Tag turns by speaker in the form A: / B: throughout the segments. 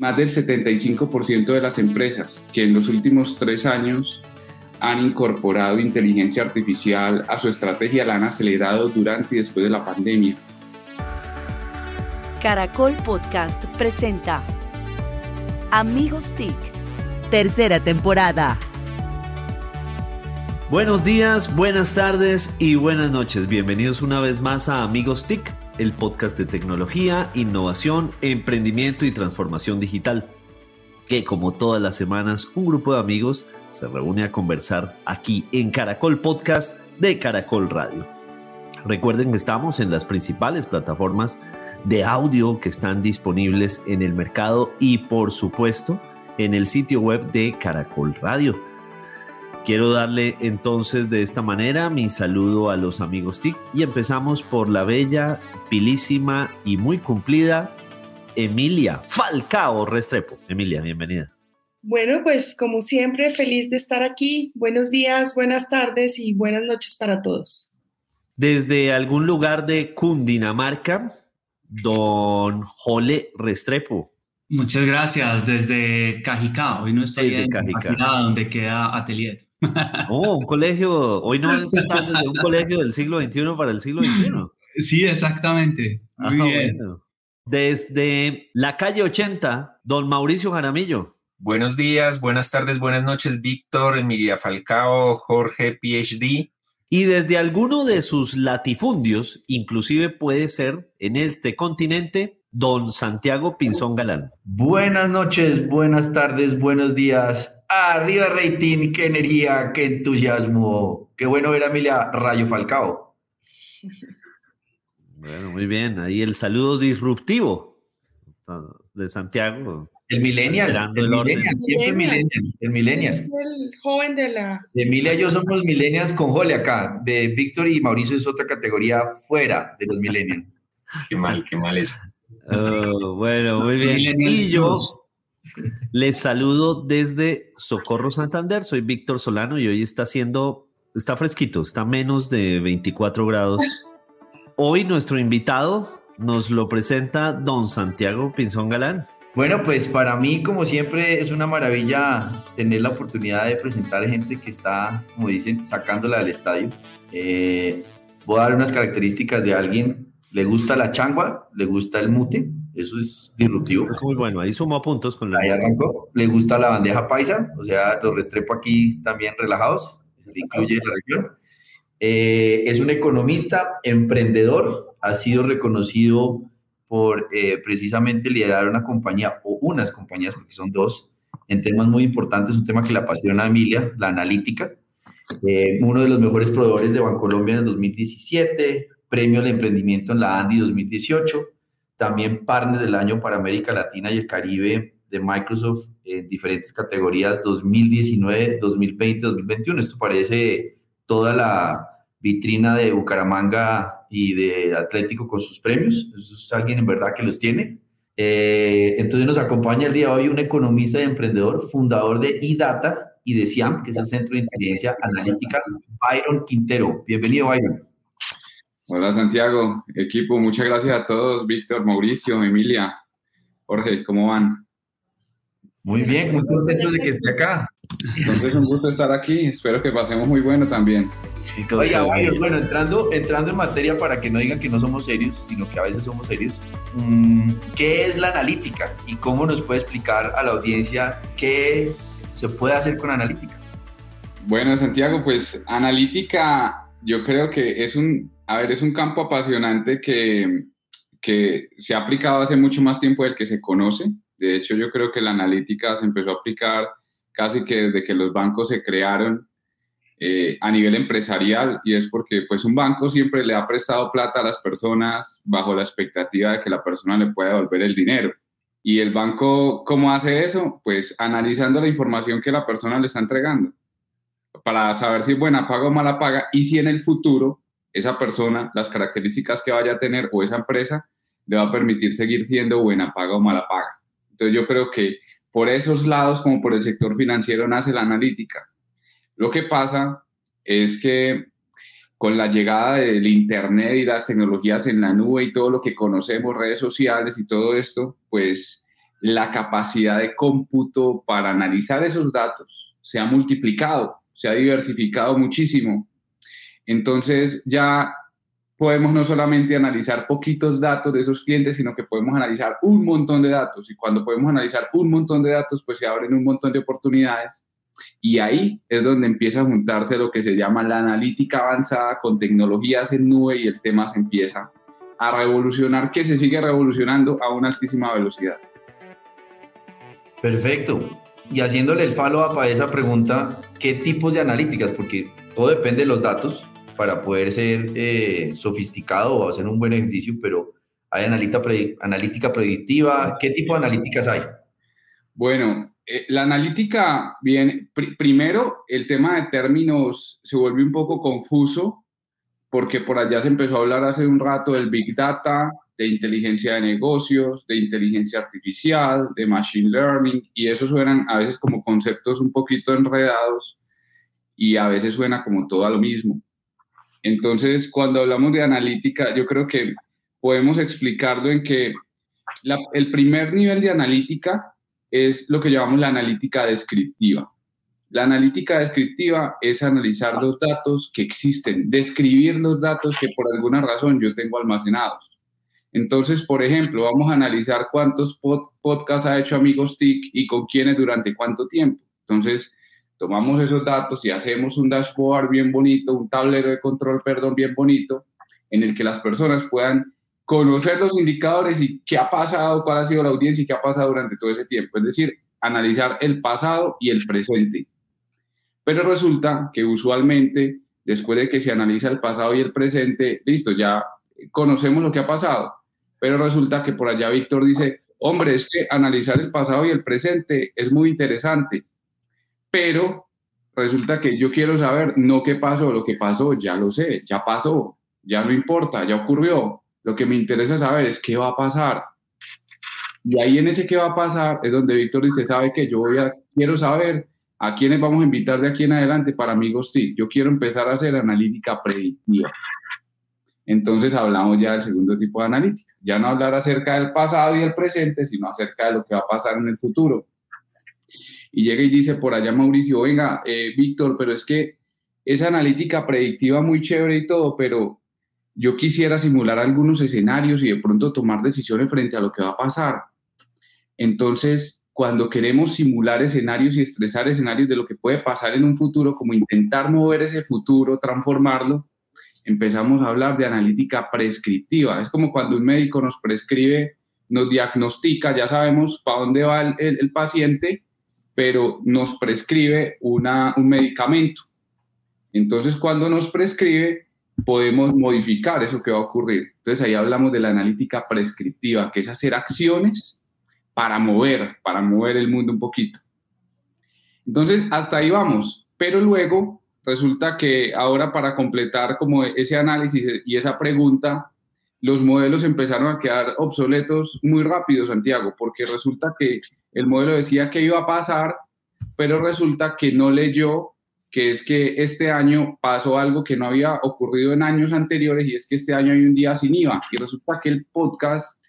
A: más del 75% de las empresas que en los últimos tres años han incorporado inteligencia artificial a su estrategia la han acelerado durante y después de la pandemia.
B: Caracol Podcast presenta Amigos TIC, tercera temporada.
C: Buenos días, buenas tardes y buenas noches. Bienvenidos una vez más a Amigos TIC, el podcast de tecnología, innovación, emprendimiento y transformación digital. Que como todas las semanas, un grupo de amigos se reúne a conversar aquí en Caracol Podcast de Caracol Radio. Recuerden que estamos en las principales plataformas de audio que están disponibles en el mercado y por supuesto en el sitio web de Caracol Radio. Quiero darle entonces de esta manera mi saludo a los amigos TIC y empezamos por la bella, pilísima y muy cumplida Emilia Falcao Restrepo. Emilia, bienvenida.
D: Bueno, pues como siempre, feliz de estar aquí. Buenos días, buenas tardes y buenas noches para todos.
C: Desde algún lugar de Cundinamarca, don Jole Restrepo.
E: Muchas gracias. Desde Cajicá. Hoy no estoy en Cajicá, donde queda Atelier.
C: Oh, un colegio. Hoy no es desde un colegio del siglo XXI para el siglo XXI.
E: Sí, exactamente. Muy ah, bien.
C: Desde la calle 80, don Mauricio Jaramillo.
F: Buenos días, buenas tardes, buenas noches, Víctor, Emilia Falcao, Jorge, PhD.
C: Y desde alguno de sus latifundios, inclusive puede ser en este continente, don Santiago Pinzón Galán.
G: Buenas noches, buenas tardes, buenos días. Arriba rating, qué energía, qué entusiasmo. Qué bueno ver a Emilia Rayo Falcao.
C: Bueno, muy bien. Ahí el saludo disruptivo de Santiago.
G: El millennial. El, millennial, siempre millennial. El millennial.
D: Es el joven de la...
G: Emilia y yo somos millennials con Jole acá. De Víctor y Mauricio es otra categoría fuera de los millennials.
F: qué mal, qué mal eso.
C: Oh, bueno, muy bien. Y yo les saludo desde Socorro Santander. Soy Víctor Solano y hoy está haciendo, está fresquito, está menos de 24 grados. Hoy nuestro invitado nos lo presenta don Santiago Pinzón Galán.
G: Bueno, pues para mí, como siempre, es una maravilla tener la oportunidad de presentar gente que está, como dicen, sacándola del estadio. Eh, voy a dar unas características de alguien. Le gusta la changua, le gusta el mute, eso es disruptivo.
C: Es muy bueno, ahí suma puntos con la.
G: Ahí arrancó. Le gusta la bandeja paisa, o sea, los restrepo aquí también relajados, incluye la región. Eh, es un economista, emprendedor, ha sido reconocido por eh, precisamente liderar una compañía o unas compañías, porque son dos, en temas muy importantes, un tema que le apasiona a Emilia, la analítica. Eh, uno de los mejores proveedores de Bancolombia en el 2017, premio al emprendimiento en la Andy 2018, también partner del año para América Latina y el Caribe de Microsoft en diferentes categorías 2019, 2020, 2021. Esto parece toda la vitrina de Bucaramanga y de Atlético con sus premios. Eso es alguien en verdad que los tiene. Eh, entonces nos acompaña el día de hoy un economista y emprendedor, fundador de iData y de SIAM, que es el Centro de Inteligencia Analítica, Byron Quintero. Bienvenido, Byron.
A: Hola, Santiago. Equipo, muchas gracias a todos. Víctor, Mauricio, Emilia, Jorge, ¿cómo van?
G: Muy bien, muy contento de que esté acá.
A: Entonces, un gusto estar aquí. Espero que pasemos muy bueno también.
G: Oiga, bueno, entrando, entrando en materia para que no digan que no somos serios, sino que a veces somos serios, mm, ¿qué es la analítica y cómo nos puede explicar a la audiencia qué se puede hacer con analítica?
A: Bueno, Santiago, pues analítica yo creo que es un, a ver, es un campo apasionante que, que se ha aplicado hace mucho más tiempo del que se conoce. De hecho, yo creo que la analítica se empezó a aplicar casi que desde que los bancos se crearon eh, a nivel empresarial y es porque pues un banco siempre le ha prestado plata a las personas bajo la expectativa de que la persona le pueda devolver el dinero. ¿Y el banco cómo hace eso? Pues analizando la información que la persona le está entregando para saber si es buena paga o mala paga y si en el futuro esa persona, las características que vaya a tener o esa empresa le va a permitir seguir siendo buena paga o mala paga. Entonces yo creo que por esos lados, como por el sector financiero, nace la analítica lo que pasa es que con la llegada del Internet y las tecnologías en la nube y todo lo que conocemos, redes sociales y todo esto, pues la capacidad de cómputo para analizar esos datos se ha multiplicado, se ha diversificado muchísimo. Entonces ya podemos no solamente analizar poquitos datos de esos clientes, sino que podemos analizar un montón de datos. Y cuando podemos analizar un montón de datos, pues se abren un montón de oportunidades. Y ahí es donde empieza a juntarse lo que se llama la analítica avanzada con tecnologías en nube y el tema se empieza a revolucionar, que se sigue revolucionando a una altísima velocidad.
G: Perfecto. Y haciéndole el follow-up a esa pregunta, ¿qué tipos de analíticas? Porque todo depende de los datos para poder ser eh, sofisticado o hacer un buen ejercicio, pero hay analítica predictiva. ¿Qué tipo de analíticas hay?
A: Bueno, eh, la analítica, bien, primero el tema de términos se volvió un poco confuso porque por allá se empezó a hablar hace un rato del Big Data, de inteligencia de negocios, de inteligencia artificial, de machine learning, y eso suenan a veces como conceptos un poquito enredados y a veces suena como todo a lo mismo. Entonces, cuando hablamos de analítica, yo creo que podemos explicarlo en que el primer nivel de analítica es lo que llamamos la analítica descriptiva. La analítica descriptiva es analizar los datos que existen, describir los datos que por alguna razón yo tengo almacenados. Entonces, por ejemplo, vamos a analizar cuántos podcasts ha hecho Amigos TIC y con quiénes durante cuánto tiempo. Entonces, tomamos esos datos y hacemos un dashboard bien bonito, un tablero de control, perdón, bien bonito, en el que las personas puedan conocer los indicadores y qué ha pasado, cuál ha sido la audiencia y qué ha pasado durante todo ese tiempo. Es decir, analizar el pasado y el presente. Pero resulta que usualmente, después de que se analiza el pasado y el presente, listo, ya conocemos lo que ha pasado pero resulta que por allá Víctor dice, hombre, es que analizar el pasado y el presente es muy interesante, pero resulta que yo quiero saber no qué pasó, lo que pasó ya lo sé, ya pasó, ya no importa, ya ocurrió. Lo que me interesa saber es qué va a pasar. Y ahí en ese qué va a pasar es donde Víctor dice, sabe que yo voy a, quiero saber a quiénes vamos a invitar de aquí en adelante para amigos TIC. Yo quiero empezar a hacer analítica predictiva entonces hablamos ya del segundo tipo de analítica. Ya no hablar acerca del pasado y el presente, sino acerca de lo que va a pasar en el futuro. Y llega y dice por allá Mauricio, venga, eh, Víctor, pero es que esa analítica predictiva muy chévere y todo, pero yo quisiera simular algunos escenarios y de pronto tomar decisiones frente a lo que va a pasar. Entonces, cuando queremos simular escenarios y estresar escenarios de lo que puede pasar en un futuro, como intentar mover ese futuro, transformarlo, empezamos a hablar de analítica prescriptiva. Es como cuando un médico nos prescribe, nos diagnostica, ya sabemos para dónde va el, paciente, pero nos prescribe un medicamento. Entonces, cuando nos prescribe, podemos modificar eso que va a ocurrir. Entonces, ahí hablamos de la analítica prescriptiva, que es hacer acciones para mover, para mover el mundo un poquito. Entonces, hasta ahí vamos. Pero luego resulta que ahora para completar como ese análisis y esa pregunta, los modelos empezaron a quedar obsoletos muy rápido, Santiago, porque resulta que el modelo decía que iba a pasar, pero resulta que no leyó que es que este año pasó algo que no había ocurrido en años anteriores y es que este año hay un día sin IVA. Y resulta que el podcast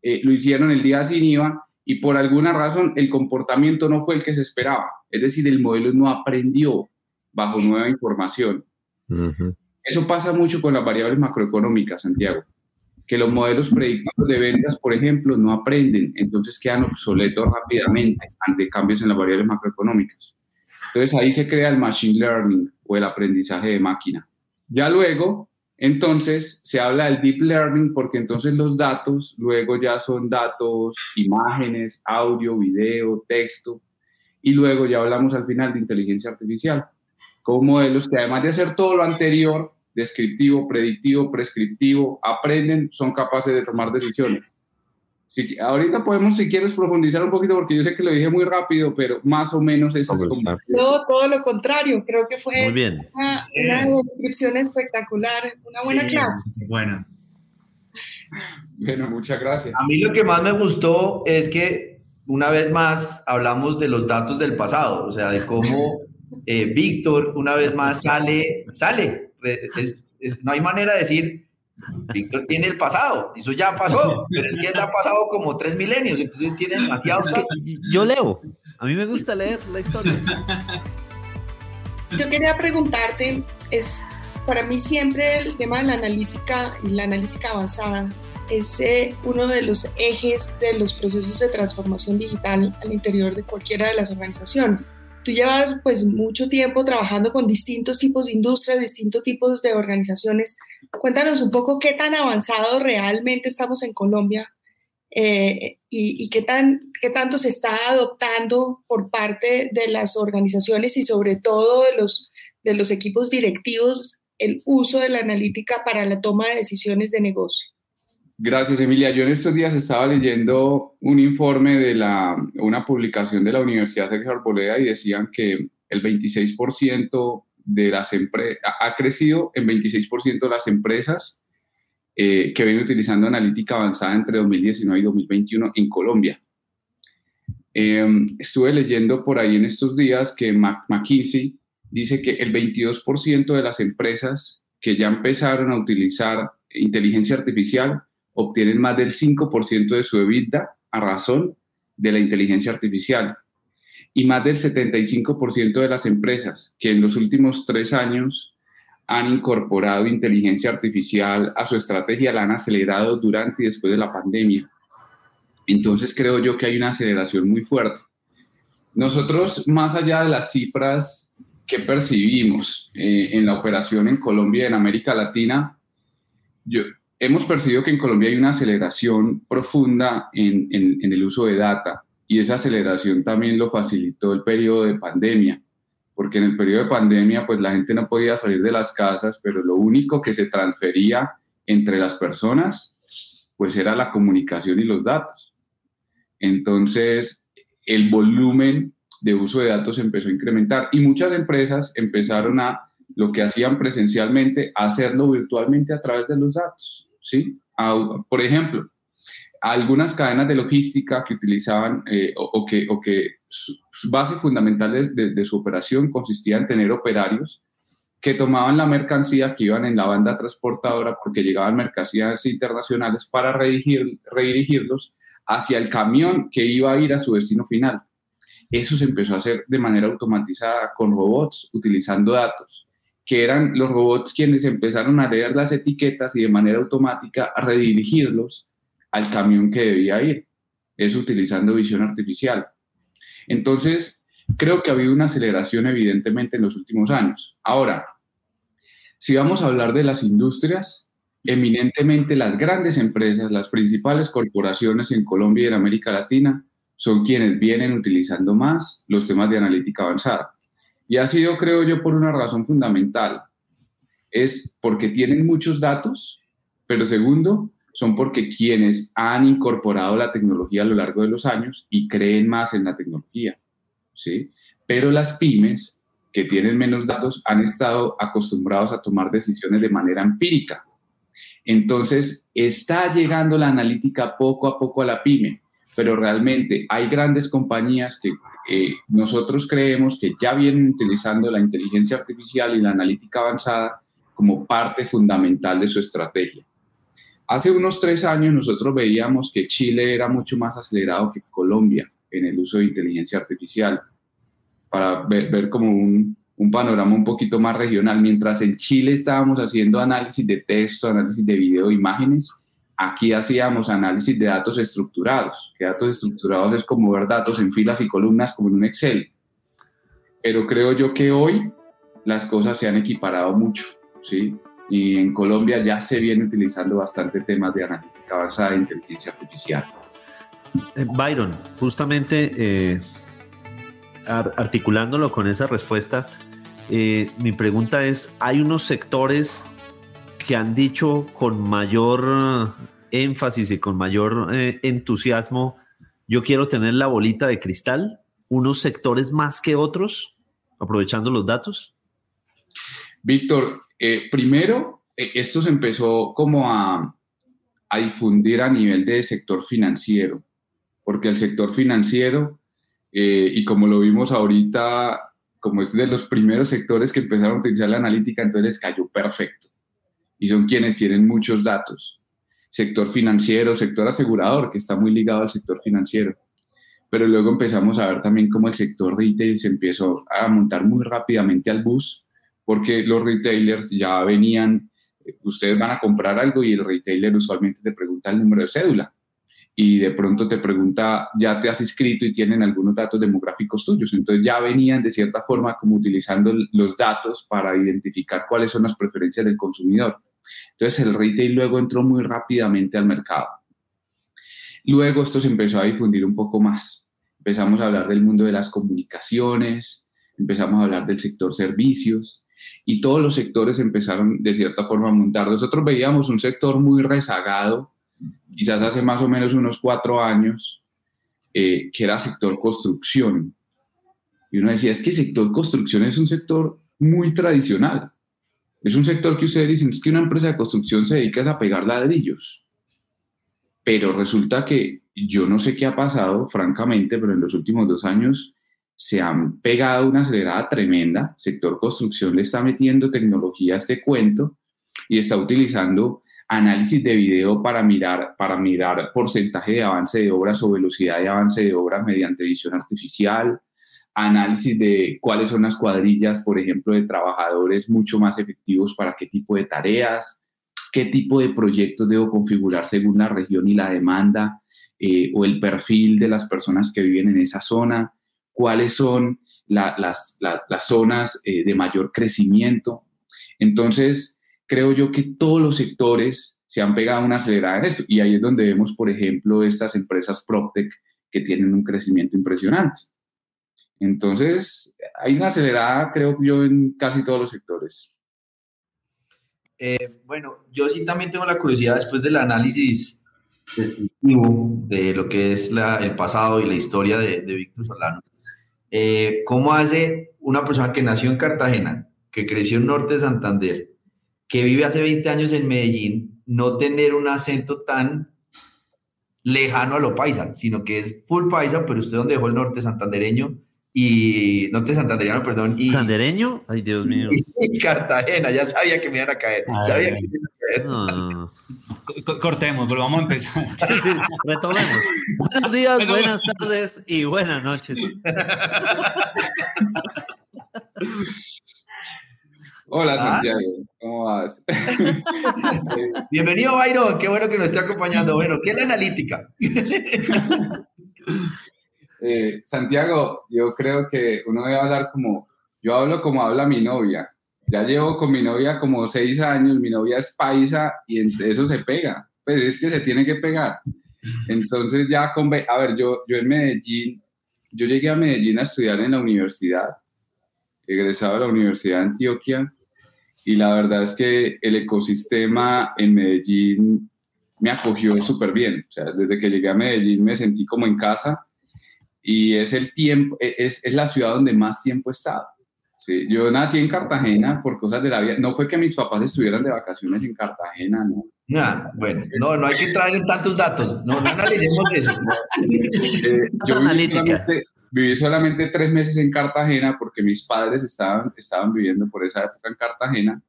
A: eh, lo hicieron el día sin IVA y por alguna razón el comportamiento no fue el que se esperaba, es decir, el modelo no aprendió, bajo nueva información. Eso pasa mucho con las variables macroeconómicas, Santiago, que los modelos predictivos de ventas, por ejemplo, no aprenden, entonces quedan obsoletos rápidamente ante cambios en las variables macroeconómicas. Entonces ahí se crea el machine learning o el aprendizaje de máquina. Ya luego, entonces, se habla del deep learning porque entonces los datos luego ya son datos, imágenes, audio, video, texto, y luego ya hablamos al final de inteligencia artificial con modelos que además de hacer todo lo anterior, descriptivo, predictivo, prescriptivo, aprenden, son capaces de tomar decisiones. Si, ahorita podemos, si quieres, profundizar un poquito, porque yo sé que lo dije muy rápido, pero más o menos es como...
D: No, todo lo contrario, creo que fue Una, descripción espectacular, una buena clase.
E: Buena.
A: Bueno, muchas gracias.
G: A mí lo que más me gustó es que una vez más hablamos de los datos del pasado, o sea, de cómo eh, Víctor, una vez más, sale, sale. No hay manera de decir Víctor tiene el pasado, eso ya pasó, pero es que él ha pasado como tres milenios, entonces tiene demasiado.
C: yo leo, a mí me gusta leer la historia.
D: Yo quería preguntarte, es para mí siempre el tema de la analítica y la analítica avanzada es eh, uno de los ejes de los procesos de transformación digital al interior de cualquiera de las organizaciones. Tú llevas pues mucho tiempo trabajando con distintos tipos de industrias, distintos tipos de organizaciones. Cuéntanos un poco qué tan avanzado realmente estamos en Colombia eh, y, qué, tan, qué tanto se está adoptando por parte de las organizaciones y sobre todo de los, de los equipos directivos el uso de la analítica para la toma de decisiones de negocio.
A: Gracias, Emilia. Yo en estos días estaba leyendo un informe de la, una publicación de la Universidad Sergio Arboleda y decían que el 26% de las empresas, ha crecido en 26% de las empresas eh, que vienen utilizando analítica avanzada entre 2019 y 2021 en Colombia. Em, estuve leyendo por ahí en estos días que McKinsey dice que el 22% de las empresas que ya empezaron a utilizar inteligencia artificial obtienen más del 5% de su EBITDA a razón de la inteligencia artificial. Y más del 75% de las empresas que en los últimos tres años han incorporado inteligencia artificial a su estrategia la han acelerado durante y después de la pandemia. Entonces creo yo que hay una aceleración muy fuerte. Nosotros, más allá de las cifras que percibimos eh, en la operación en Colombia y en América Latina, yo, hemos percibido que en Colombia hay una aceleración profunda en, el uso de data y esa aceleración también lo facilitó el periodo de pandemia, porque en el periodo de pandemia pues la gente no podía salir de las casas, pero lo único que se transfería entre las personas pues era la comunicación y los datos. Entonces el volumen de uso de datos empezó a incrementar y muchas empresas empezaron a lo que hacían presencialmente, hacerlo virtualmente a través de los datos. ¿Sí? por ejemplo, algunas cadenas de logística que utilizaban eh, o, que, o que su, base fundamental de, su operación consistía en tener operarios que tomaban la mercancía que iban en la banda transportadora porque llegaban mercancías internacionales para redirigir, redirigirlos hacia el camión que iba a ir a su destino final. Eso se empezó a hacer de manera automatizada con robots utilizando datos que eran los robots quienes empezaron a leer las etiquetas y de manera automática a redirigirlos al camión que debía ir, eso utilizando visión artificial. Entonces, creo que ha habido una aceleración evidentemente en los últimos años. Ahora, si vamos a hablar de las industrias, eminentemente las grandes empresas, las principales corporaciones en Colombia y en América Latina son quienes vienen utilizando más los temas de analítica avanzada. Y ha sido, creo yo, por una razón fundamental. Es porque tienen muchos datos, pero segundo, son porque quienes han incorporado la tecnología a lo largo de los años y creen más en la tecnología. ¿sí? Pero las pymes que tienen menos datos han estado acostumbrados a tomar decisiones de manera empírica. Entonces, está llegando la analítica poco a poco a la pyme, pero realmente hay grandes compañías que eh, nosotros creemos que ya vienen utilizando la inteligencia artificial y la analítica avanzada como parte fundamental de su estrategia. Hace unos tres años nosotros veíamos que Chile era mucho más acelerado que Colombia en el uso de inteligencia artificial, para ver, ver como un, un panorama un poquito más regional. Mientras en Chile estábamos haciendo análisis de texto, análisis de video, imágenes, Aquí hacíamos análisis de datos estructurados, que datos estructurados es como ver datos en filas y columnas como en un Excel. Pero creo yo que hoy las cosas se han equiparado mucho, ¿sí? Y en Colombia ya se viene utilizando bastante temas de analítica avanzada de inteligencia artificial.
C: Eh, Byron, justamente eh, articulándolo con esa respuesta, eh, mi pregunta es, ¿hay unos sectores que han dicho con mayor énfasis y con mayor eh, entusiasmo, yo quiero tener la bolita de cristal, unos sectores más que otros, aprovechando los datos?
A: Víctor, eh, primero, eh, esto se empezó como a, a difundir a nivel de sector financiero, porque el sector financiero, y como lo vimos ahorita, como es de los primeros sectores que empezaron a utilizar la analítica, entonces cayó perfecto y son quienes tienen muchos datos. Sector financiero, sector asegurador, que está muy ligado al sector financiero. Pero luego empezamos a ver también cómo el sector retail se empezó a montar muy rápidamente al bus, porque los retailers ya venían, eh, ustedes van a comprar algo y el retailer usualmente te pregunta el número de cédula y de pronto te pregunta, ya te has inscrito y tienen algunos datos demográficos tuyos. Entonces ya venían de cierta forma como utilizando los datos para identificar cuáles son las preferencias del consumidor. Entonces el retail luego entró muy rápidamente al mercado. Luego esto se empezó a difundir un poco más. Empezamos a hablar del mundo de las comunicaciones, empezamos a hablar del sector servicios y todos los sectores empezaron de cierta forma a montar. Nosotros veíamos un sector muy rezagado quizás hace más o menos unos cuatro años, eh, que era sector construcción. Y uno decía, es que el sector construcción es un sector muy tradicional. Es un sector que ustedes dicen, es que una empresa de construcción se dedica a pegar ladrillos. Pero resulta que yo no sé qué ha pasado, francamente, pero en los últimos dos años se han pegado una acelerada tremenda. sector construcción le está metiendo tecnología a este cuento y está utilizando análisis de video para mirar, para mirar porcentaje de avance de obras o velocidad de avance de obras mediante visión artificial, análisis de cuáles son las cuadrillas, por ejemplo, de trabajadores mucho más efectivos para qué tipo de tareas, qué tipo de proyectos debo configurar según la región y la demanda eh, o el perfil de las personas que viven en esa zona, cuáles son las, las, zonas eh, de mayor crecimiento. Entonces, creo yo que todos los sectores se han pegado una acelerada en esto. Y ahí es donde vemos, por ejemplo, estas empresas PropTech que tienen un crecimiento impresionante. Entonces, hay una acelerada, creo yo, en casi todos los sectores.
G: Eh, bueno, yo sí también tengo la curiosidad después del análisis descriptivo de lo que es el pasado y la historia de, Víctor Solano. Eh, ¿Cómo hace una persona que nació en Cartagena, que creció en Norte de Santander, que vive hace 20 años en Medellín, no tener un acento tan lejano a lo paisa, sino que es full paisa, pero usted donde dejó el norte santandereño y norte santandereano, perdón. Y,
C: ¿Santandereño? Ay, Dios mío.
G: Y, Cartagena, ya sabía que me iban a caer. sabía que me iban
E: a caer. Cortemos, pero vamos a empezar.
C: Sí, sí, retomemos. Buenos días, buenas tardes y buenas noches.
A: Hola Santiago, ¿cómo vas?
G: Bienvenido Byron, qué bueno que nos esté acompañando. Bueno, ¿qué es la analítica?
A: Eh, Santiago, yo creo que uno debe hablar como, yo hablo como habla mi novia. Ya llevo con mi novia como seis años, mi novia es paisa y eso se pega. Pues es que se tiene que pegar. Entonces ya con, a ver, yo, yo en Medellín, yo llegué a Medellín a estudiar en la universidad, egresado de la Universidad de Antioquia y la verdad es que el ecosistema en Medellín me acogió súper bien. O sea, desde que llegué a Medellín me sentí como en casa y es el tiempo, e, es, es la ciudad donde más tiempo he estado. Sí, yo nací en Cartagena por cosas de la vida. No fue que mis papás estuvieran de vacaciones en Cartagena, ¿no?
G: Nah, bueno, no, no hay que entrar en tantos datos. No, no analicemos eso.
A: Eh, yo viví solamente tres meses en Cartagena porque mis padres estaban, estaban viviendo por esa época en Cartagena.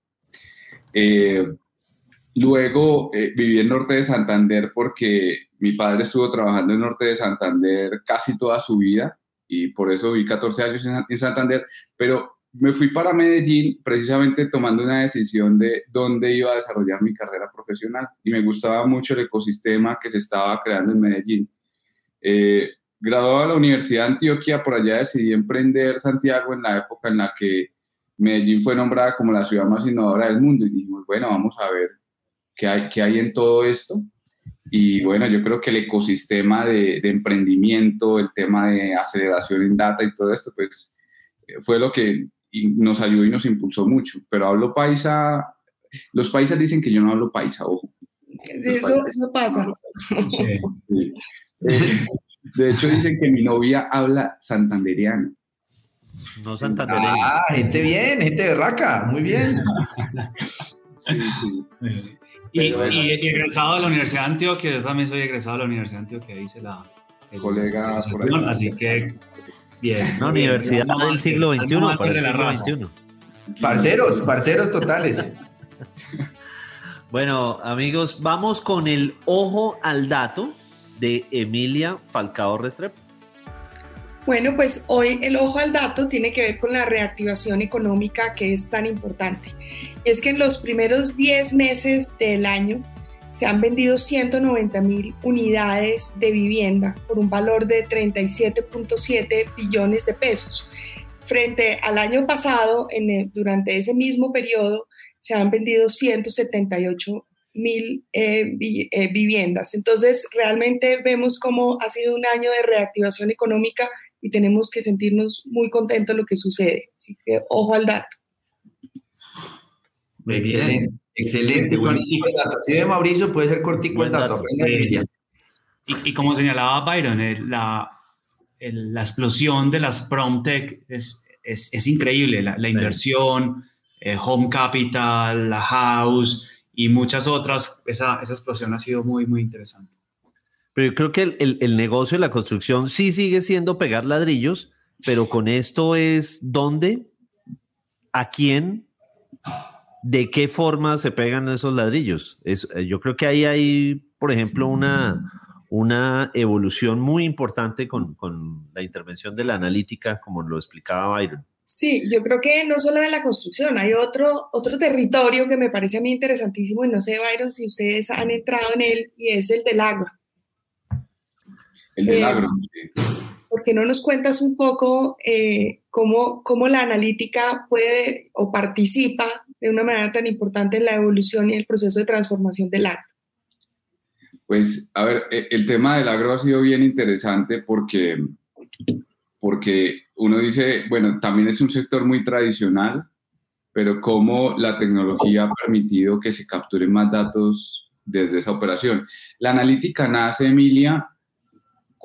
A: Eh, luego eh, viví en Norte de Santander porque mi padre estuvo trabajando en Norte de Santander casi toda su vida y por eso viví 14 años en, en Santander, pero me fui para Medellín precisamente tomando una decisión de dónde iba a desarrollar mi carrera profesional y me gustaba mucho el ecosistema que se estaba creando en Medellín. Eh, graduado de la Universidad de Antioquia, por allá decidí emprender Santiago en la época en la que Medellín fue nombrada como la ciudad más innovadora del mundo y dijimos, bueno, vamos a ver qué hay, qué hay en todo esto. Y bueno, yo creo que el ecosistema de, de emprendimiento, el tema de aceleración en data y todo esto, pues fue lo que nos ayudó y nos impulsó mucho. Pero hablo paisa, los paisas dicen que yo no hablo paisa, ojo.
D: Sí, eso, eso, pasa. Sí.
A: Sí. Eh, de hecho, dicen que mi novia habla santanderiano.
C: No santandereano.
G: Ah, gente bien, gente de raca, muy bien.
A: sí, sí.
E: Y, y, egresado de la Universidad de Antioquia, yo también soy egresado de la Universidad de Antioquia, dice la
A: el colega.
E: Así que, bien.
C: No, Universidad del siglo XXI, para el siglo XXI.
G: Parceros, parceros totales.
C: Bueno, amigos, vamos con el ojo al dato de Emilia Falcao Restrepo.
D: Bueno, pues hoy el ojo al dato tiene que ver con la reactivación económica que es tan importante. Es que en los primeros 10 meses del año se han vendido 190 mil unidades de vivienda por un valor de 37.7 billones de pesos. Frente al año pasado, en durante ese mismo periodo, se han vendido 178 mil eh, eh, viviendas. Entonces, realmente vemos cómo ha sido un año de reactivación económica y tenemos que sentirnos muy contentos de lo que sucede. Así que ojo al dato.
G: Muy excelente, excelente. Buenísimo dato. Si ve Mauricio, puede ser cortico el dato.
E: Y, como señalaba Byron, eh, la, la explosión de las PromTech es, es, es increíble. La, la inversión, eh, Home Capital, La House y muchas otras, esa, esa explosión ha sido muy, muy interesante.
C: Pero yo creo que el, el, negocio de la construcción sí sigue siendo pegar ladrillos, pero con esto es dónde, a quién, de qué forma se pegan esos ladrillos. Es, eh, yo creo que ahí hay, por ejemplo, una, una evolución muy importante con, con la intervención de la analítica, como lo explicaba Byron.
D: Sí, yo creo que no solo en la construcción, hay otro, otro territorio que me parece a mí interesantísimo y no sé, Byron, si ustedes han entrado en él y es el del agro.
A: El del eh, agro, sí.
D: ¿Por qué no nos cuentas un poco eh, cómo, cómo la analítica puede o participa de una manera tan importante en la evolución y el proceso de transformación del agro?
A: Pues, a ver, e, el tema del agro ha sido bien interesante porque, porque uno dice, bueno, también es un sector muy tradicional, pero cómo la tecnología ha permitido que se capturen más datos desde esa operación. La analítica nace, Emilia,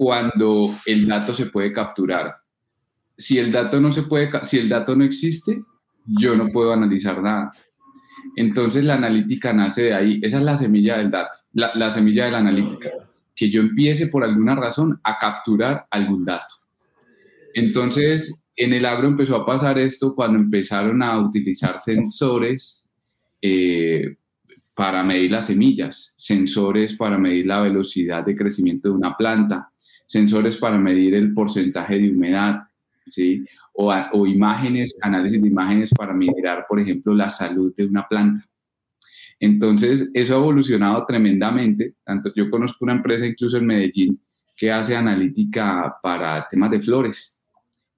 A: cuando el dato se puede capturar. Si el dato no se puede, si el dato no existe, yo no puedo analizar nada. Entonces la analítica nace de ahí. Esa es la semilla del dato, la, la semilla de la analítica. Que yo empiece por alguna razón a capturar algún dato. Entonces, en el agro empezó a pasar esto cuando empezaron a utilizar sensores eh, para medir las semillas, sensores para medir la velocidad de crecimiento de una planta, sensores para medir el porcentaje de humedad, ¿sí? O, o imágenes, análisis de imágenes para mirar, por ejemplo, la salud de una planta. Entonces, eso ha evolucionado tremendamente. Tanto, yo conozco una empresa incluso en Medellín que hace analítica para temas de flores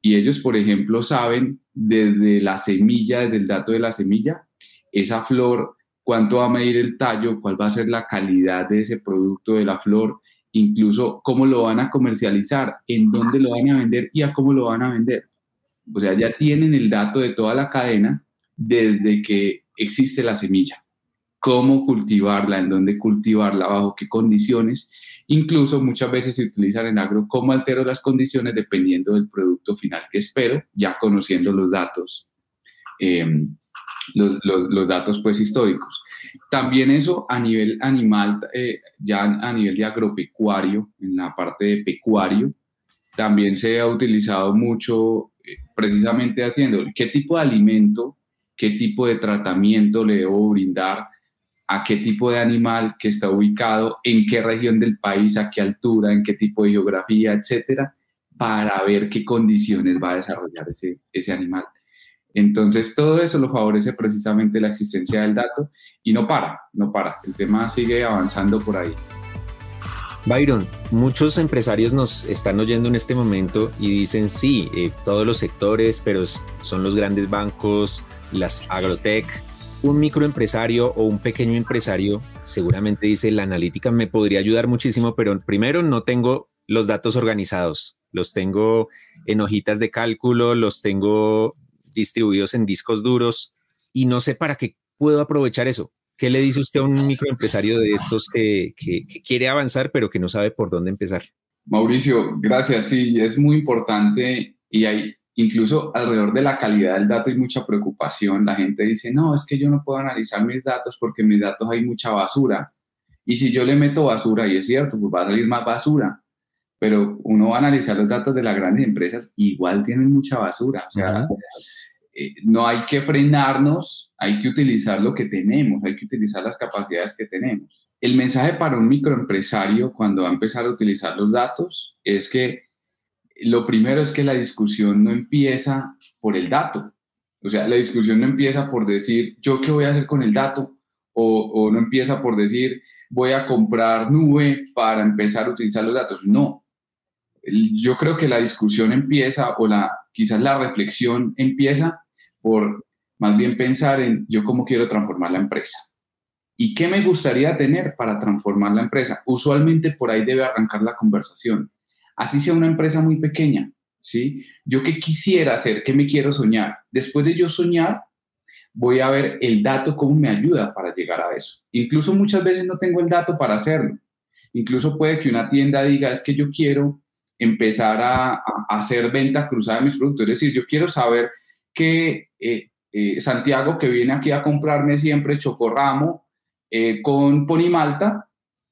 A: y ellos, por ejemplo, saben desde la semilla, desde el dato de la semilla, esa flor, cuánto va a medir el tallo, cuál va a ser la calidad de ese producto de la flor, incluso cómo lo van a comercializar, en dónde lo van a vender y a cómo lo van a vender. O sea, ya tienen el dato de toda la cadena desde que existe la semilla, cómo cultivarla, en dónde cultivarla, bajo qué condiciones Incluso muchas veces se utilizan en agro cómo altero las condiciones dependiendo del producto final que espero, ya conociendo los datos, em, los, datos pues históricos. También eso a nivel animal, eh, ya a nivel de agropecuario, en la parte de pecuario, también se ha utilizado mucho eh, precisamente haciendo qué tipo de alimento, qué tipo de tratamiento le debo brindar a qué tipo de animal que está ubicado, en qué región del país, a qué altura, en qué tipo de geografía, etcétera, para ver qué condiciones va a desarrollar ese, ese animal. Entonces, todo eso lo favorece precisamente la existencia del dato y no para, no para. El tema sigue avanzando por ahí.
F: Byron, muchos empresarios nos están oyendo en este momento y dicen, sí, eh, todos los sectores, pero son los grandes bancos, las agrotech, un microempresario o un pequeño empresario seguramente dice, la analítica me podría ayudar muchísimo, pero primero no tengo los datos organizados, los tengo en hojitas de cálculo, los tengo distribuidos en discos duros y no sé para qué puedo aprovechar eso. ¿Qué le dice usted a un microempresario de estos que, que quiere avanzar pero que no sabe por dónde empezar?
A: Mauricio, gracias. Sí, es muy importante y hay incluso alrededor de la calidad del dato hay mucha preocupación. La gente dice, no, es que yo no puedo analizar mis datos porque en mis datos hay mucha basura. Y si yo le meto basura, y es cierto, pues va a salir más basura. Pero uno va a analizar los datos de las grandes empresas, igual tienen mucha basura. O sea, eh, no hay que frenarnos, hay que utilizar lo que tenemos, hay que utilizar las capacidades que tenemos. El mensaje para un microempresario cuando va a empezar a utilizar los datos es que lo primero es que la discusión no empieza por el dato. O sea, la discusión no empieza por decir, ¿yo qué voy a hacer con el dato? O, o no empieza por decir, voy a comprar nube para empezar a utilizar los datos. No. Yo creo que la discusión empieza o la, quizás la reflexión empieza por más bien pensar en yo cómo quiero transformar la empresa. ¿Y qué me gustaría tener para transformar la empresa? Usualmente por ahí debe arrancar la conversación. Así sea una empresa muy pequeña, ¿sí? Yo qué quisiera hacer, qué me quiero soñar. Después de yo soñar, voy a ver el dato cómo me ayuda para llegar a eso. Incluso muchas veces no tengo el dato para hacerlo. Incluso puede que una tienda diga, es que yo quiero empezar a, hacer venta cruzada de mis productos. Es decir, yo quiero saber que eh, eh, Santiago, que viene aquí a comprarme siempre chocorramo eh, con ponimalta,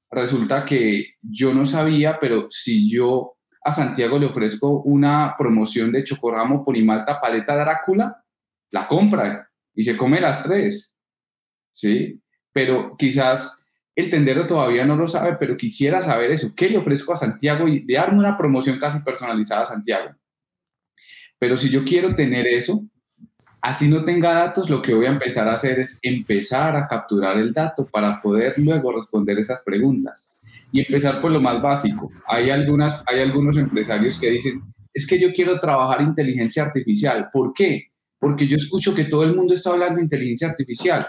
A: resulta que yo no sabía, pero si yo a Santiago le ofrezco una promoción de chocorramo ponimalta paleta Drácula, la compra y se come las tres, ¿sí? Pero quizás el tendero todavía no lo sabe, pero quisiera saber eso. ¿Qué le ofrezco a Santiago? Y de darme una promoción casi personalizada a Santiago. Pero si yo quiero tener eso, así no tenga datos, lo que voy a empezar a hacer es empezar a capturar el dato para poder luego responder esas preguntas. Y empezar por lo más básico. Hay, algunas, hay algunos empresarios que dicen, es que yo quiero trabajar inteligencia artificial. ¿Por qué? Porque yo escucho que todo el mundo está hablando de inteligencia artificial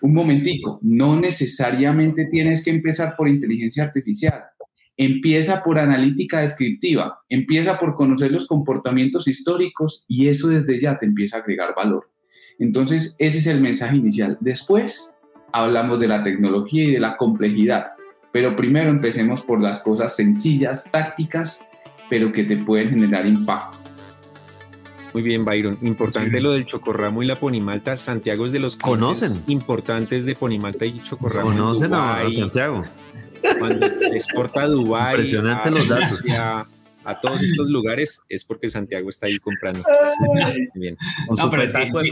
A: un momentico, no necesariamente tienes que empezar por inteligencia artificial. Empieza por analítica descriptiva, empieza por conocer los comportamientos históricos y eso desde ya te empieza a agregar valor. Entonces, ese es el mensaje inicial. Después hablamos de la tecnología y de la complejidad, pero primero empecemos por las cosas sencillas, tácticas, pero que te pueden generar impacto.
F: Muy bien, Byron. Importante lo del chocorramo y la ponimalta. Santiago es de los
C: conocen
F: importantes de ponimalta y chocorramo.
C: Conocen a Santiago.
F: Cuando se exporta a Dubái,
C: Impresionante los datos.
F: a todos estos lugares es porque Santiago está ahí comprando.
E: Bien. no, pero sí,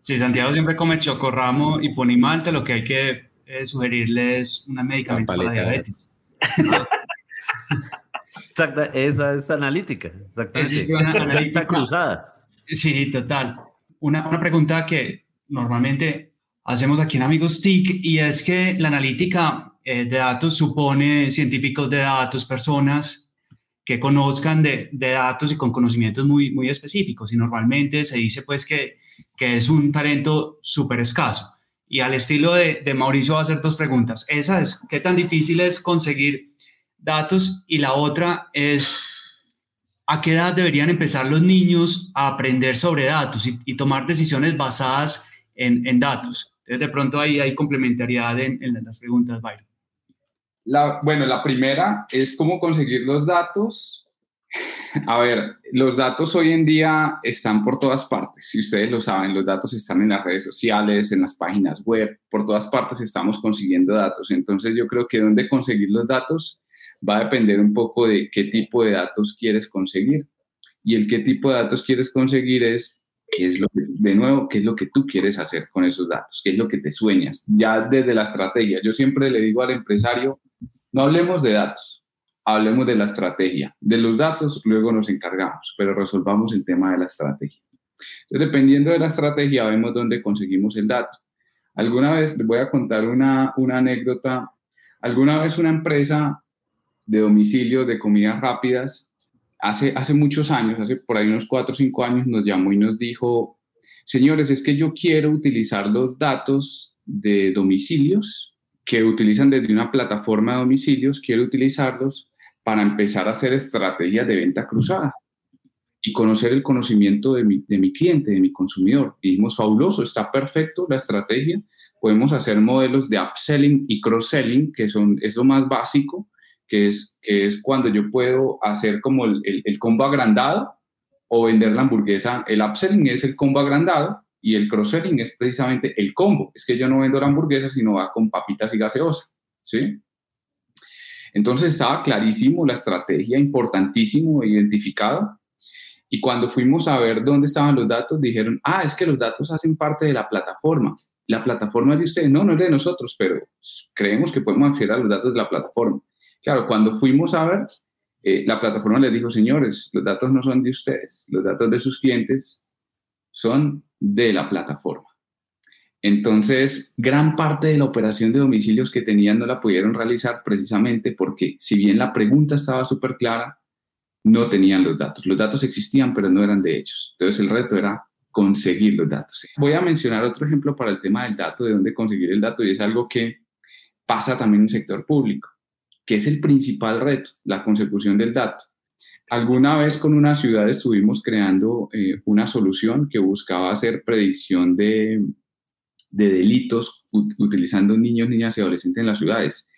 E: Si Santiago siempre come chocorramo y ponimalta, lo que hay que eh, sugerirle es una medicamento para diabetes.
C: Exacta, esa es analítica, exactamente. Es una analítica cruzada.
E: Sí, total. Una, una, pregunta que normalmente hacemos aquí en Amigos TIC y es que la analítica eh, de datos supone científicos de datos, personas que conozcan de, de, datos y con conocimientos muy, muy específicos. Y normalmente se dice pues que, que es un talento súper escaso. Y al estilo de, de Mauricio va a hacer dos preguntas. Esa es, ¿qué tan difícil es conseguir datos y la otra es a qué edad deberían empezar los niños a aprender sobre datos y, tomar decisiones basadas en, datos. Entonces, de pronto ahí hay complementariedad en, las preguntas, Byron.
A: La, bueno, la primera es cómo conseguir los datos. A ver, los datos hoy en día están por todas partes. Si ustedes lo saben, los datos están en las redes sociales, en las páginas web, por todas partes estamos consiguiendo datos. Entonces yo creo que dónde conseguir los datos va a depender un poco de qué tipo de datos quieres conseguir. Y el qué tipo de datos quieres conseguir es, qué es lo de nuevo, qué es lo que tú quieres hacer con esos datos, qué es lo que te sueñas, ya desde la estrategia. Yo siempre le digo al empresario, no hablemos de datos, hablemos de la estrategia. De los datos luego nos encargamos, pero resolvamos el tema de la estrategia. Dependiendo de la estrategia, vemos dónde conseguimos el dato. Alguna vez, les voy a contar una, una anécdota. Alguna vez una empresa de domicilio de comidas rápidas, hace, hace muchos años, hace por ahí unos cuatro o cinco años, nos llamó y nos dijo, señores, es que yo quiero utilizar los datos de domicilios que utilizan desde una plataforma de domicilios, quiero utilizarlos para empezar a hacer estrategias de venta cruzada y conocer el conocimiento de mi, de mi cliente, de mi consumidor. Y dijimos, fabuloso, está perfecto la estrategia. Podemos hacer modelos de upselling y cross-selling, que son, es lo más básico, que es, es cuando yo puedo hacer como el, el, combo agrandado o vender la hamburguesa. El upselling es el combo agrandado y el cross-selling es precisamente el combo. Es que yo no vendo la hamburguesa, sino va con papitas y gaseosa, ¿sí? Entonces estaba clarísimo la estrategia, importantísimo, identificado. Y cuando fuimos a ver dónde estaban los datos, dijeron, ah, es que los datos hacen parte de la plataforma. La plataforma de ustedes, no, no es de nosotros, pero creemos que podemos acceder a los datos de la plataforma. Claro, cuando fuimos a ver, eh, la plataforma les dijo, señores, los datos no son de ustedes, los datos de sus clientes son de la plataforma. Entonces, gran parte de la operación de domicilios que tenían no la pudieron realizar precisamente porque, si bien la pregunta estaba súper clara, no tenían los datos. Los datos existían, pero no eran de ellos. Entonces el reto era conseguir los datos. Voy a mencionar otro ejemplo para el tema del dato, de dónde conseguir el dato, y es algo que pasa también en el sector público, que es el principal reto, la consecución del dato. Alguna vez con una ciudad estuvimos creando eh, una solución que buscaba hacer predicción de, de delitos utilizando niños, niñas y adolescentes en las ciudades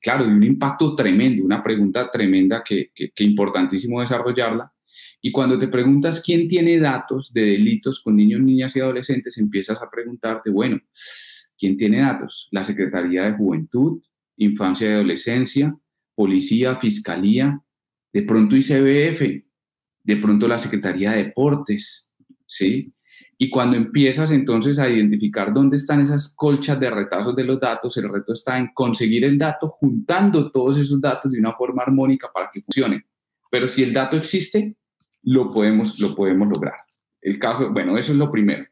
A: claro, de un impacto tremendo, una pregunta tremenda que, que, importantísimo desarrollarla. Y cuando te preguntas quién tiene datos de delitos con niños, niñas y adolescentes, empiezas a preguntarte, bueno, ¿quién tiene datos? La Secretaría de Juventud, Infancia y Adolescencia, Policía, Fiscalía, de pronto ICBF, de pronto la Secretaría de Deportes, ¿sí? Y cuando empiezas entonces a identificar dónde están esas colchas de retazos de los datos, el reto está en conseguir el dato juntando todos esos datos de una forma armónica para que funcione. Pero si el dato existe, lo podemos, lo podemos lograr. El caso, bueno, eso es lo primero.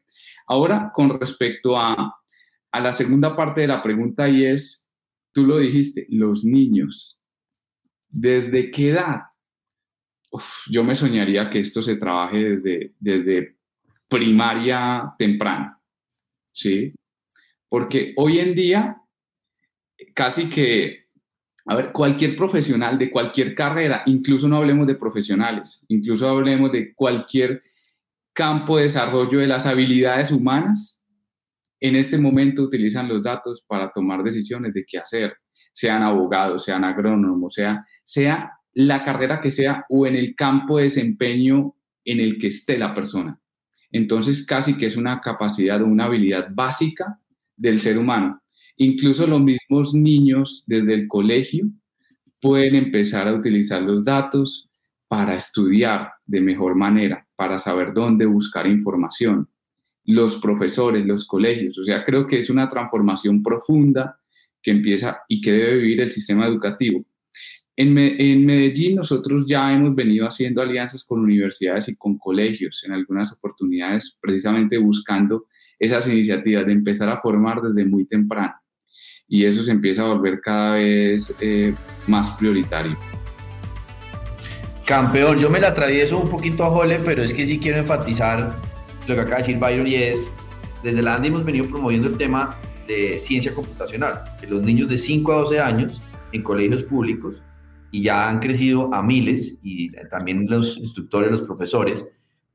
A: Ahora, con respecto a, a la segunda parte de la pregunta y es, tú lo dijiste, los niños. ¿Desde qué edad? yo me soñaría que esto se trabaje desde, desde primaria temprana, ¿sí? Porque hoy en día, casi que, a ver, cualquier profesional de cualquier carrera, incluso no hablemos de profesionales, incluso hablemos de cualquier campo de desarrollo de las habilidades humanas, en este momento utilizan los datos para tomar decisiones de qué hacer, sean abogados, sean agrónomos, sea, sea la carrera que sea o en el campo de desempeño en el que esté la persona. Entonces, casi que es una capacidad o una habilidad básica del ser humano. Incluso los mismos niños desde el colegio pueden empezar a utilizar los datos para estudiar de mejor manera, para saber dónde buscar información. Los profesores, los colegios, o sea, creo que es una transformación profunda que empieza y que debe vivir el sistema educativo. En, Medellín nosotros ya hemos venido haciendo alianzas con universidades y con colegios en algunas oportunidades, precisamente buscando esas iniciativas de empezar a formar desde muy temprano. Y eso se empieza a volver cada vez eh, más prioritario.
G: Campeón, yo me la atravieso un poquito a Jole, pero es que sí quiero enfatizar lo que acaba de decir Byron y es, desde la ANDI hemos venido promoviendo el tema de ciencia computacional, que los niños de 5 a 12 años en colegios públicos y ya han crecido a miles y también los instructores, los profesores,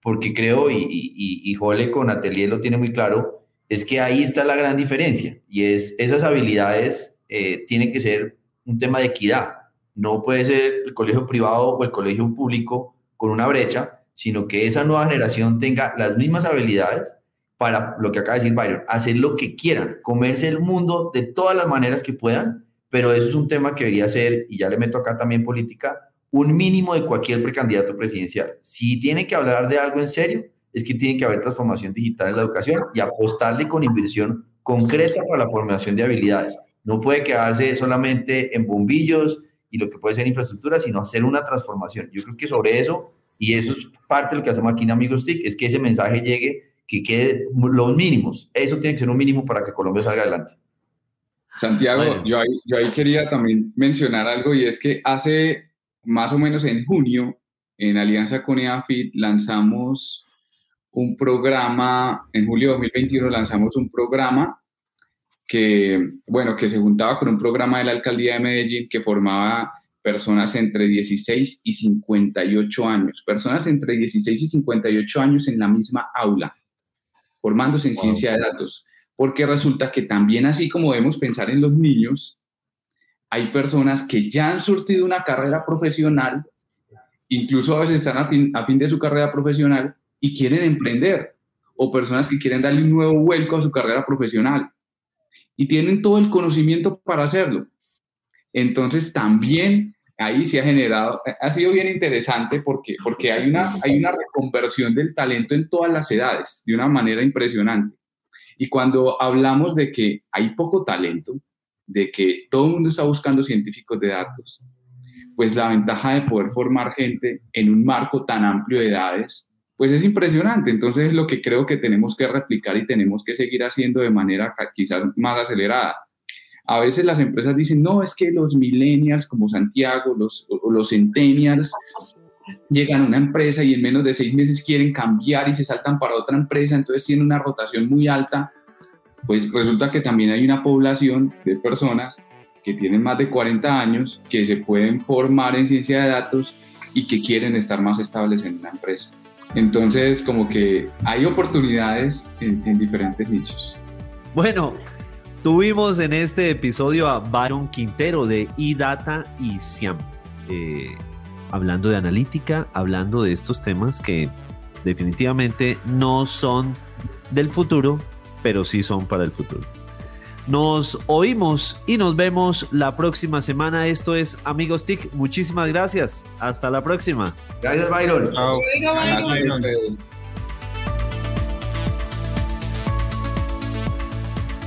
G: porque creo, y, y, y Jole con Atelier lo tiene muy claro, es que ahí está la gran diferencia y es esas habilidades eh, tienen que ser un tema de equidad. No puede ser el colegio privado o el colegio público con una brecha, sino que esa nueva generación tenga las mismas habilidades para lo que acaba de decir Byron, hacer lo que quieran, comerse el mundo de todas las maneras que puedan pero eso es un tema que debería ser, y ya le meto acá también política, un mínimo de cualquier precandidato presidencial. Si tiene que hablar de algo en serio, es que tiene que haber transformación digital en la educación y apostarle con inversión concreta para la formación de habilidades. No puede quedarse solamente en bombillos y lo que puede ser infraestructura, sino hacer una transformación. Yo creo que sobre eso, y eso es parte de lo que hacemos aquí en Amigos TIC, es que ese mensaje llegue, que quede los mínimos. Eso tiene que ser un mínimo para que Colombia salga adelante.
A: Santiago, yo, ahí, yo ahí quería también mencionar algo y es que hace más o menos en junio, en alianza con EAFIT, lanzamos un programa, en julio de 2021 lanzamos un programa que, bueno, que se juntaba con un programa de la Alcaldía de Medellín que formaba personas entre 16 y 58 años, personas entre 16 y 58 años en la misma aula, formándose en ciencia de datos porque resulta que también así como debemos pensar en los niños, hay personas que ya han surtido una carrera profesional, incluso a veces están a fin, a fin de su carrera profesional y quieren emprender, o personas que quieren darle un nuevo vuelco a su carrera profesional y tienen todo el conocimiento para hacerlo. Entonces también ahí se ha generado, ha sido bien interesante porque, porque hay, una, hay una reconversión del talento en todas las edades de una manera impresionante. Y cuando hablamos de que hay poco talento, de que todo el mundo está buscando científicos de datos, pues la ventaja de poder formar gente en un marco tan amplio de edades, pues es impresionante. Entonces es lo que creo que tenemos que replicar y tenemos que seguir haciendo de manera quizás más acelerada. A veces las empresas dicen, no, es que los millennials como Santiago, los, los centennials, llegan a una empresa y en menos de seis meses quieren cambiar y se saltan para otra empresa, entonces tienen una rotación muy alta. Pues resulta que también hay una población de personas que tienen más de 40 años, que se pueden formar en ciencia de datos y que quieren estar más estables en una empresa. Entonces, como que hay oportunidades en, diferentes nichos.
C: Bueno, tuvimos en este episodio a Baron Quintero de eData y SIAM, eh, hablando de analítica, hablando de estos temas que definitivamente no son del futuro, pero sí son para el futuro. Nos oímos y nos vemos la próxima semana. Esto es Amigos TIC. Muchísimas gracias. Hasta la próxima.
G: Gracias, Byron. Chao.